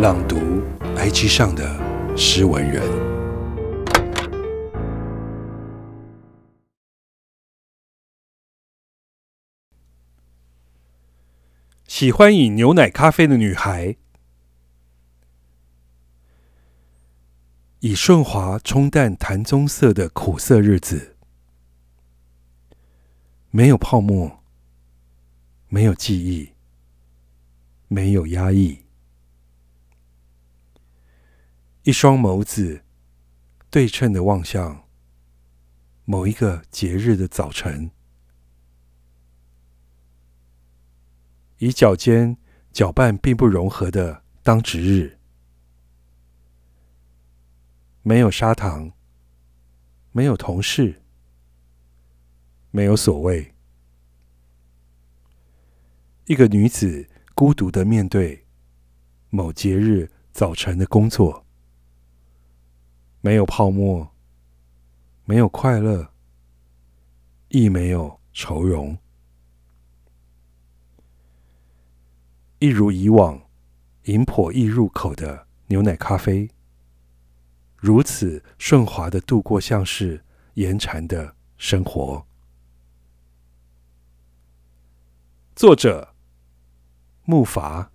朗读 IG 上的诗文人。喜欢饮牛奶咖啡的女孩，以顺滑冲淡檀棕色的苦涩日子，没有泡沫，没有记忆，没有压抑。一双眸子对称的望向某一个节日的早晨，以脚尖搅拌并不融合的当值日，没有砂糖，没有同事，没有所谓。一个女子孤独的面对某节日早晨的工作。没有泡沫，没有快乐，亦没有愁容。一如以往，饮颇易入口的牛奶咖啡，如此顺滑的度过像是延缠的生活。作者：木筏。